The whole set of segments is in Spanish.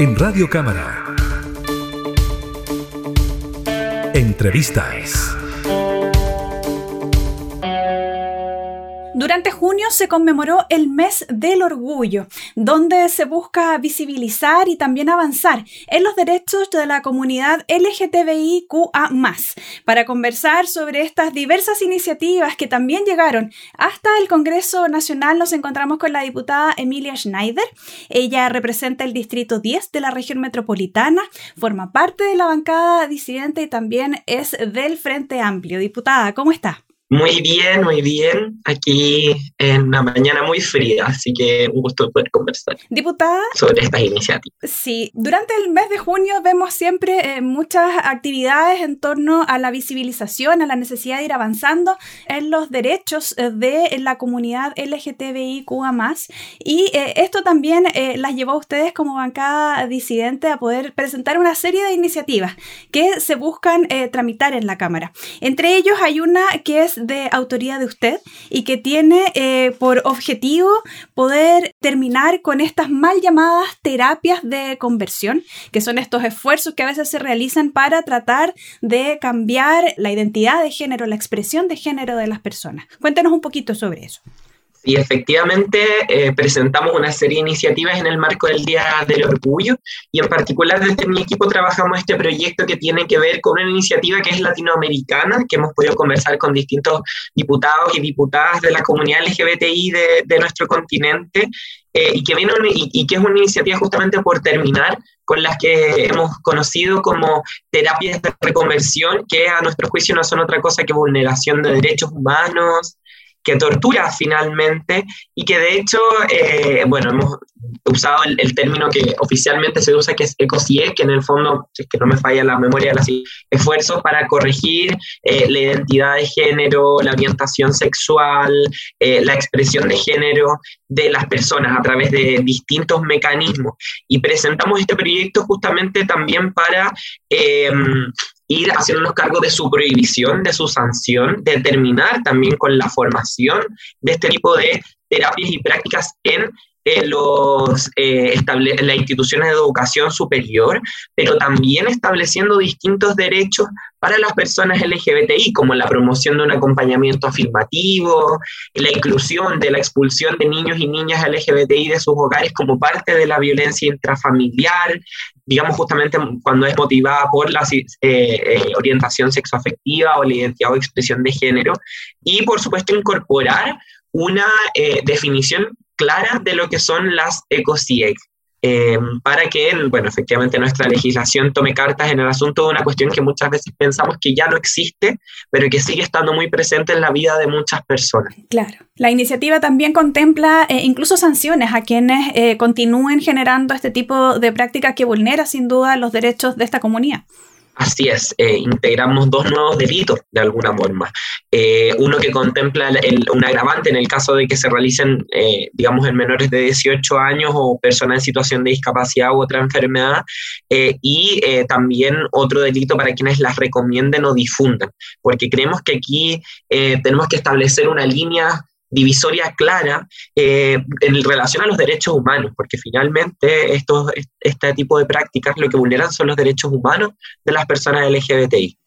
En Radio Cámara. Entrevistas. Durante junio se conmemoró el mes del orgullo, donde se busca visibilizar y también avanzar en los derechos de la comunidad LGTBIQA. Para conversar sobre estas diversas iniciativas que también llegaron hasta el Congreso Nacional, nos encontramos con la diputada Emilia Schneider. Ella representa el Distrito 10 de la región metropolitana, forma parte de la bancada disidente y también es del Frente Amplio. Diputada, ¿cómo está? Muy bien, muy bien. Aquí en una mañana muy fría, así que un gusto poder conversar. Diputada. Sobre estas iniciativas. Sí, durante el mes de junio vemos siempre eh, muchas actividades en torno a la visibilización, a la necesidad de ir avanzando en los derechos eh, de la comunidad LGTBIQA. Y eh, esto también las llevó a ustedes como bancada disidente a poder presentar una serie de iniciativas que se buscan tramitar en la Cámara. Entre ellos hay una que es de autoría de usted y que tiene eh, por objetivo poder terminar con estas mal llamadas terapias de conversión, que son estos esfuerzos que a veces se realizan para tratar de cambiar la identidad de género, la expresión de género de las personas. Cuéntenos un poquito sobre eso. Y efectivamente eh, presentamos una serie de iniciativas en el marco del Día del Orgullo y en particular desde mi equipo trabajamos este proyecto que tiene que ver con una iniciativa que es latinoamericana, que hemos podido conversar con distintos diputados y diputadas de la comunidad LGBTI de, de nuestro continente eh, y, que viene y, que es una iniciativa justamente por terminar con las que hemos conocido como terapias de reconversión, que a nuestro juicio no son otra cosa que vulneración de derechos humanos, que tortura finalmente y que de hecho, eh, bueno, hemos usado el, término que oficialmente se usa, que es ECOCIE, que en el fondo, es que no me falla la memoria, los esfuerzos para corregir eh, la identidad de género, la orientación sexual, eh, la expresión de género de las personas a través de distintos mecanismos. Y presentamos este proyecto justamente también para ir haciéndonos cargo de su prohibición, de su sanción, de terminar también con la formación de este tipo de terapias y prácticas en los, eh, las instituciones de educación superior, pero también estableciendo distintos derechos para las personas LGBTI, como la promoción de un acompañamiento afirmativo, la inclusión de la expulsión de niños y niñas LGBTI de sus hogares como parte de la violencia intrafamiliar, digamos justamente cuando es motivada por la eh, eh, orientación sexoafectiva o la identidad o expresión de género, y por supuesto incorporar una eh, definición clara de lo que son las ECOSIEC, Em, para que, bueno, efectivamente nuestra legislación tome cartas en el asunto de una cuestión que muchas veces pensamos que ya no existe, pero que sigue estando muy presente en la vida de muchas personas. Claro. La iniciativa también contempla eh, incluso sanciones a quienes eh, continúen generando este tipo de prácticas que vulnera sin duda los derechos de esta comunidad. Así es, eh, integramos dos nuevos delitos de alguna forma. Eh, uno que contempla un agravante en el caso de que se realicen, eh, digamos, en menores de 18 años o personas en situación de discapacidad u otra enfermedad, y también otro delito para quienes las recomienden o difundan, porque creemos que aquí tenemos que establecer una línea divisoria clara eh, en relación a los derechos humanos, porque finalmente estos, este tipo de prácticas lo que vulneran son los derechos humanos de las personas LGBTI.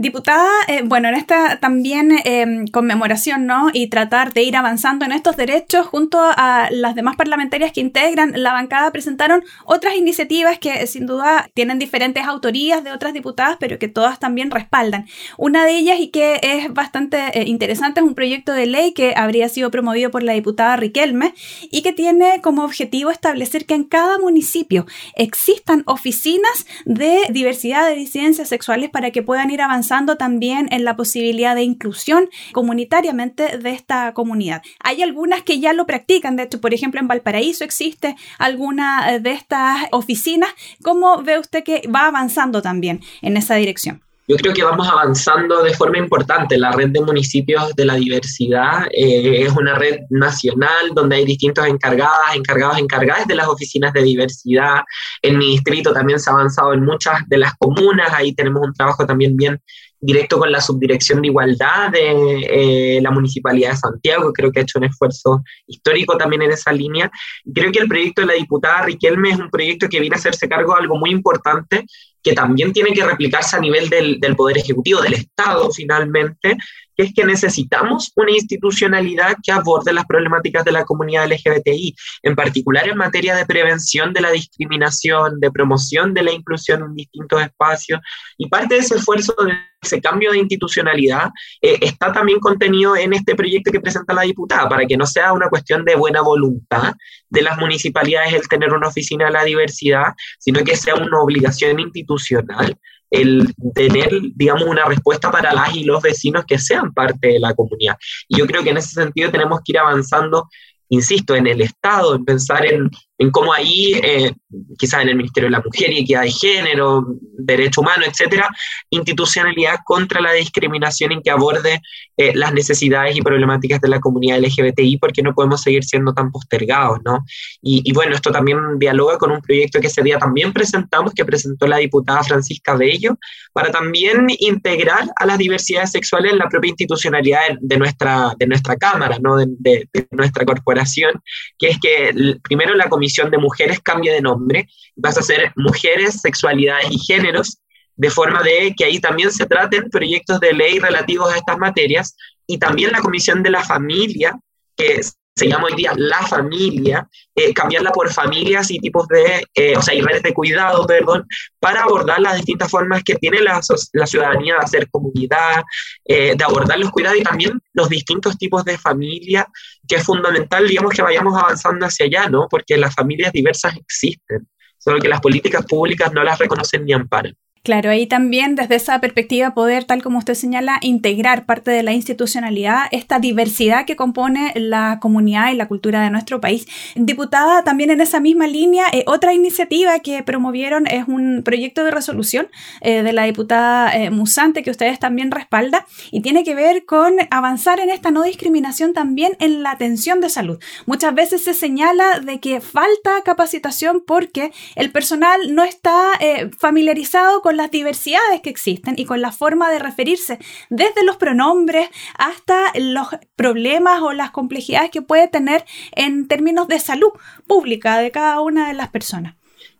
Diputada, eh, bueno, en esta también em, conmemoración, ¿no? Y tratar de ir avanzando en estos derechos junto a las demás parlamentarias que integran la bancada, presentaron otras iniciativas que sin duda tienen diferentes autorías de otras diputadas, pero que todas también respaldan. Una de ellas y que es bastante eh, interesante es un proyecto de ley que habría sido promovido por la diputada Riquelme y que tiene como objetivo establecer que en cada municipio existan oficinas de diversidad de disidencias sexuales para que puedan ir avanzando también en la posibilidad de inclusión comunitariamente de esta comunidad. Hay algunas que ya lo practican, de hecho, por ejemplo, en Valparaíso existe alguna eh, de estas oficinas. ¿Cómo ve usted que va avanzando también en esa dirección? Yo creo que vamos avanzando de forma importante. La red de municipios de la diversidad eh, es una red nacional donde hay distintos encargadas, encargados, encargadas de las oficinas de diversidad. En mi distrito también se ha avanzado en muchas de las comunas, ahí tenemos un trabajo también bien directo con la Subdirección de Igualdad de eh, la Municipalidad de Santiago, creo que ha hecho un esfuerzo histórico también en esa línea. Creo que el proyecto de la diputada Riquelme es un proyecto que viene a hacerse cargo de algo muy importante, que también tiene que replicarse a nivel del, del Poder Ejecutivo, del Estado finalmente, que es que necesitamos una institucionalidad que aborde las problemáticas de la comunidad LGBTI, en particular en materia de prevención de la discriminación, de promoción de la inclusión en distintos espacios. Y parte de ese esfuerzo, de ese cambio de institucionalidad, eh, está también contenido en este proyecto que presenta la diputada, para que no sea una cuestión de buena voluntad de las municipalidades el tener una oficina de la diversidad, sino que sea una obligación institucional el tener, digamos, una respuesta para las y los vecinos que sean parte de la comunidad. Y yo creo que en ese sentido tenemos que ir avanzando, insisto, en el Estado, en pensar en en cómo ahí, eh, quizás en el Ministerio de la Mujer y Equidad de Género, Derecho Humano, etcétera, institucionalidad contra la discriminación en que aborde eh, las necesidades y problemáticas de la comunidad LGBTI, porque no podemos seguir siendo tan postergados, ¿no? Y, bueno, esto también dialoga con un proyecto que ese día también presentamos, que presentó la diputada Francisca Bello, para también integrar a las diversidades sexuales en la propia institucionalidad de, nuestra, de nuestra Cámara, ¿no? De, de, de nuestra corporación, que es que primero la comisión de Mujeres cambie de nombre, vas a ser Mujeres, Sexualidades y Géneros, de forma de que ahí también se traten proyectos de ley relativos a estas materias, y también la Comisión de la Familia, que se llama hoy día la familia, eh, cambiarla por familias y tipos de, eh, o sea, y redes de cuidado, perdón, para abordar las distintas formas que tiene la, la ciudadanía de hacer comunidad, eh, de abordar los cuidados y también los distintos tipos de familia, que es fundamental, digamos, que vayamos avanzando hacia allá, ¿no? Porque las familias diversas existen, solo que las políticas públicas no las reconocen ni amparan. Claro, ahí también desde esa perspectiva poder, tal como usted señala, integrar parte de la institucionalidad, esta diversidad que compone la comunidad y la cultura de nuestro país. Diputada, también en esa misma línea, eh, otra iniciativa que promovieron es un proyecto de resolución eh, de la diputada eh, Musante que ustedes también respalda y tiene que ver con avanzar en esta no discriminación también en la atención de salud. Muchas veces se señala de que falta capacitación porque el personal no está familiarizado con las diversidades que existen y con la forma de referirse desde los pronombres hasta los problemas o las complejidades que puede tener en términos de salud pública de cada una de las personas.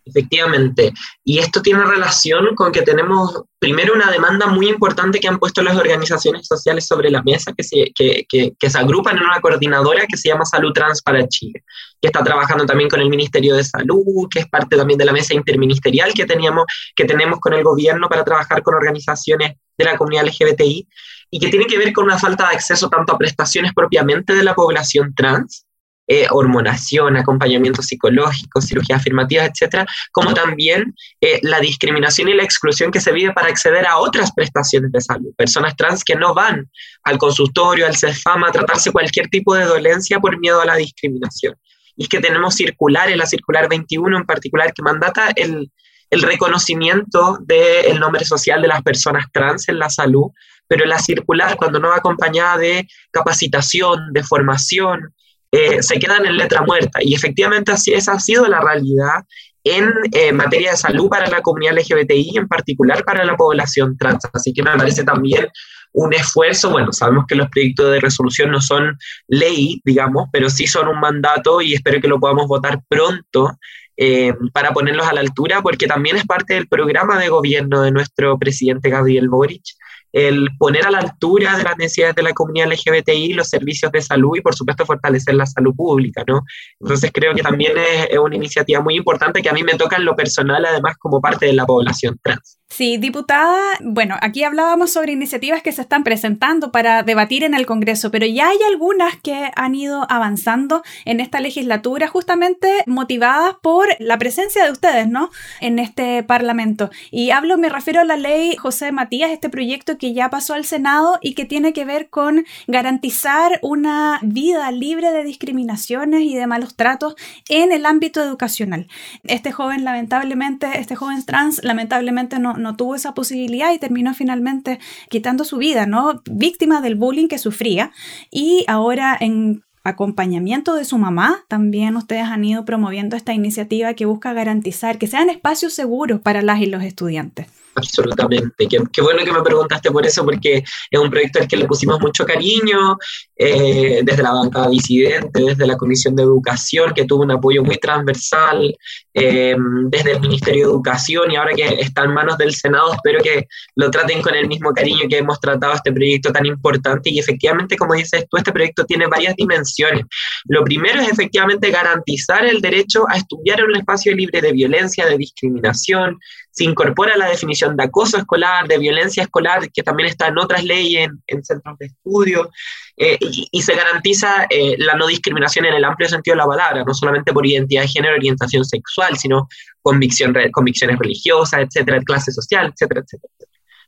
Efectivamente. Y esto tiene relación con que tenemos primero una demanda muy importante que han puesto las organizaciones sociales sobre la mesa, que se, que, que, se agrupan en una coordinadora que se llama Salud Trans para Chile, que está trabajando también con el Ministerio de Salud, que es parte también de la mesa interministerial que, teníamos, que tenemos con el gobierno para trabajar con organizaciones de la comunidad LGBTI, y que tiene que ver con una falta de acceso tanto a prestaciones propiamente de la población trans, eh, hormonación, acompañamiento psicológico, cirugía afirmativa, etcétera, como también eh, la discriminación y la exclusión que se vive para acceder a otras prestaciones de salud. Personas trans que no van al consultorio, al CEFAM, a tratarse cualquier tipo de dolencia por miedo a la discriminación. Y es que tenemos circulares, la circular 21 en particular, que mandata el, el reconocimiento del nombre social de las personas trans en la salud, pero la circular, cuando no va acompañada de capacitación, de formación, eh, se quedan en letra muerta. Y efectivamente así, esa ha sido la realidad en eh, materia de salud para la comunidad LGBTI, en particular para la población trans. Así que me parece también un esfuerzo, bueno, sabemos que los proyectos de resolución no son ley, digamos, pero sí son un mandato y espero que lo podamos votar pronto eh, para ponerlos a la altura, porque también es parte del programa de gobierno de nuestro presidente Gabriel Boric, el poner a la altura de las necesidades de la comunidad LGBTI los servicios de salud y por supuesto fortalecer la salud pública, ¿no? Entonces creo que también es, es una iniciativa muy importante que a mí me toca en lo personal además como parte de la población trans. Sí, diputada, bueno, aquí hablábamos sobre iniciativas que se están presentando para debatir en el Congreso, pero ya hay algunas que han ido avanzando en esta legislatura justamente motivadas por la presencia de ustedes, ¿no? En este Parlamento. Y hablo, me refiero a la ley José Matías, este proyecto que ya pasó al Senado y que tiene que ver con garantizar una vida libre de discriminaciones y de malos tratos en el ámbito educacional. Este joven, lamentablemente, este joven trans, lamentablemente no no tuvo esa posibilidad y terminó finalmente quitando su vida, ¿no? Víctima del bullying que sufría y ahora en acompañamiento de su mamá, también ustedes han ido promoviendo esta iniciativa que busca garantizar que sean espacios seguros para las y los estudiantes. Absolutamente. Qué, bueno que me preguntaste por eso, porque es un proyecto al que le pusimos mucho cariño, eh, desde la bancada disidente, desde la Comisión de Educación, que tuvo un apoyo muy transversal, eh, desde el Ministerio de Educación, y ahora que está en manos del Senado, espero que lo traten con el mismo cariño que hemos tratado este proyecto tan importante. Y efectivamente, como dices tú, este proyecto tiene varias dimensiones. Lo primero es efectivamente garantizar el derecho a estudiar en un espacio libre de violencia, de discriminación, se incorpora la definición de acoso escolar, de violencia escolar, que también está en otras leyes, en, centros de estudio, eh, y, se garantiza eh, la no discriminación en el amplio sentido de la palabra, no solamente por identidad de género, orientación sexual, sino convicción, convicciones religiosas, etcétera, clase social, etcétera, etcétera.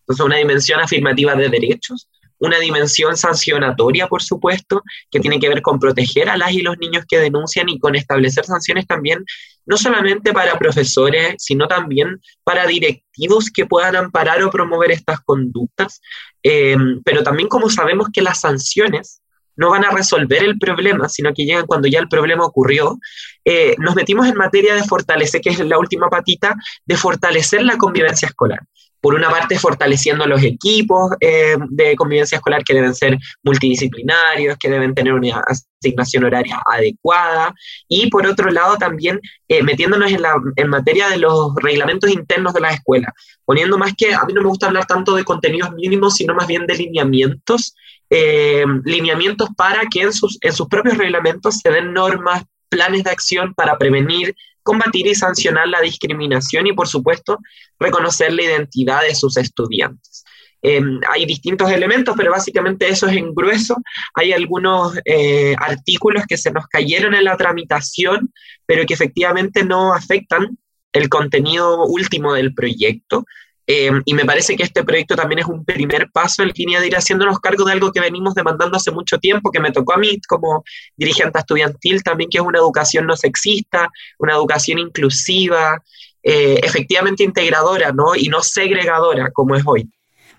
Entonces, una dimensión afirmativa de derechos, una dimensión sancionatoria, por supuesto, que tiene que ver con proteger a las y los niños que denuncian y con establecer sanciones también, no solamente para profesores, sino también para directivos que puedan amparar o promover estas conductas, eh, pero también como sabemos que las sanciones no van a resolver el problema, sino que llegan cuando ya el problema ocurrió, eh, nos metimos en materia de fortalecer, que es la última patita, de fortalecer la convivencia escolar por una parte fortaleciendo los equipos eh, de convivencia escolar que deben ser multidisciplinarios, que deben tener una asignación horaria adecuada, y por otro lado también eh, metiéndonos en, la, materia de los reglamentos internos de la escuela, poniendo más que, a mí no me gusta hablar tanto de contenidos mínimos, sino más bien de lineamientos, eh, lineamientos para que en sus, en sus propios reglamentos se den normas, planes de acción para prevenir combatir y sancionar la discriminación y, por supuesto, reconocer la identidad de sus estudiantes. Em, hay distintos elementos, pero básicamente eso es en grueso. Hay algunos eh, artículos que se nos cayeron en la tramitación, pero que efectivamente no afectan el contenido último del proyecto. Em, y me parece que este proyecto también es un primer paso en línea de ir haciéndonos cargo de algo que venimos demandando hace mucho tiempo, que me tocó a mí como dirigente estudiantil también, que es una educación no sexista, una educación inclusiva, eh, efectivamente integradora, ¿no? Y no segregadora, como es hoy.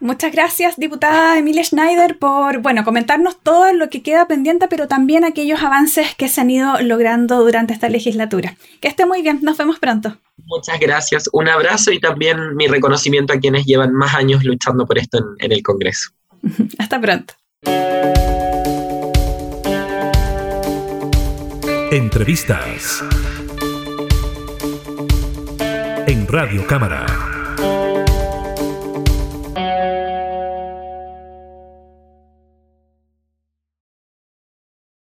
Muchas gracias, diputada Emilia Schneider, por bueno, comentarnos todo lo que queda pendiente, pero también aquellos avances que se han ido logrando durante esta legislatura. Que esté muy bien, nos vemos pronto. Muchas gracias, un abrazo y también mi reconocimiento a quienes llevan más años luchando por esto en, en el Congreso. Hasta pronto. Entrevistas en Radio Cámara.